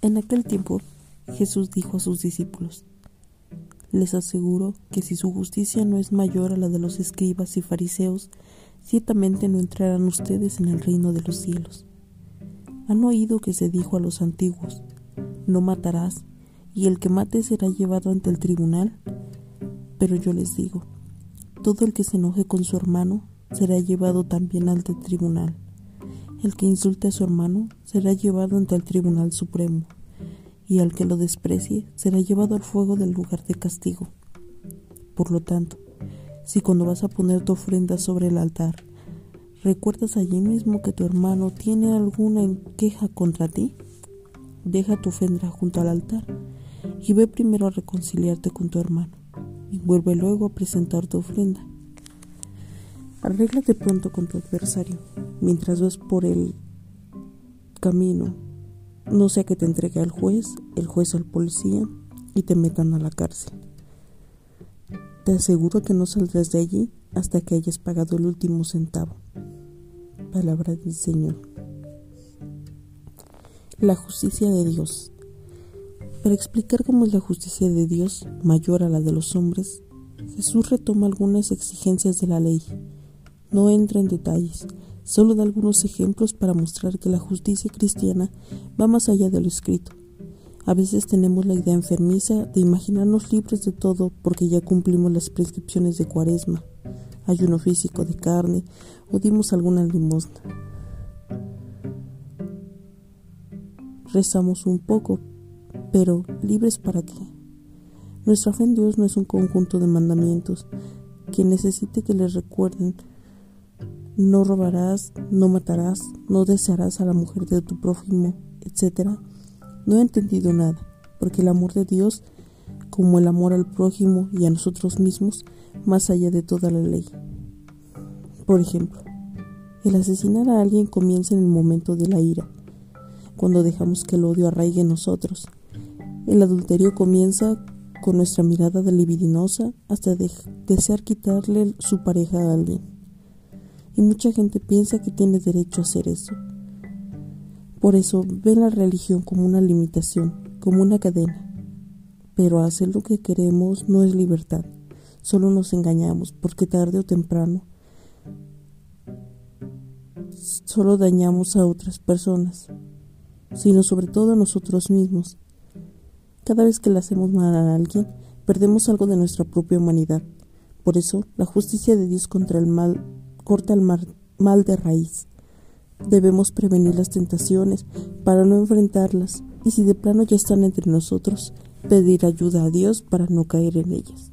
En aquel tiempo Jesús dijo a sus discípulos, Les aseguro que si su justicia no es mayor a la de los escribas y fariseos, ciertamente no entrarán ustedes en el reino de los cielos. Han oído que se dijo a los antiguos, No matarás, y el que mate será llevado ante el tribunal. Pero yo les digo, todo el que se enoje con su hermano será llevado también ante el tribunal. El que insulte a su hermano será llevado ante el Tribunal Supremo, y al que lo desprecie será llevado al fuego del lugar de castigo. Por lo tanto, si cuando vas a poner tu ofrenda sobre el altar, recuerdas allí mismo que tu hermano tiene alguna queja contra ti, deja tu ofrenda junto al altar y ve primero a reconciliarte con tu hermano y vuelve luego a presentar tu ofrenda. Arréglate pronto con tu adversario mientras vas por el camino, no sea que te entregue al juez, el juez al policía y te metan a la cárcel. Te aseguro que no saldrás de allí hasta que hayas pagado el último centavo. Palabra del Señor. La justicia de Dios. Para explicar cómo es la justicia de Dios mayor a la de los hombres, Jesús retoma algunas exigencias de la ley. No entra en detalles, Solo da algunos ejemplos para mostrar que la justicia cristiana va más allá de lo escrito. A veces tenemos la idea enfermiza de imaginarnos libres de todo porque ya cumplimos las prescripciones de cuaresma, ayuno físico de carne o dimos alguna limosna. Rezamos un poco, pero ¿libres para qué? Nuestra fe en Dios no es un conjunto de mandamientos que necesite que les recuerden no robarás, no matarás, no desearás a la mujer de tu prójimo, etc. No he entendido nada, porque el amor de Dios, como el amor al prójimo y a nosotros mismos, más allá de toda la ley. Por ejemplo, el asesinar a alguien comienza en el momento de la ira, cuando dejamos que el odio arraigue en nosotros. El adulterio comienza con nuestra mirada libidinosa hasta desear quitarle su pareja a alguien y mucha gente piensa que tiene derecho a hacer eso. Por eso ve la religión como una limitación, como una cadena. Pero hacer lo que queremos no es libertad, solo nos engañamos porque tarde o temprano solo dañamos a otras personas, sino sobre todo a nosotros mismos. Cada vez que le hacemos mal a alguien, perdemos algo de nuestra propia humanidad. Por eso, la justicia de Dios contra el mal corta el mal de raíz. Debemos prevenir las tentaciones para no enfrentarlas y si de plano ya están entre nosotros, pedir ayuda a Dios para no caer en ellas.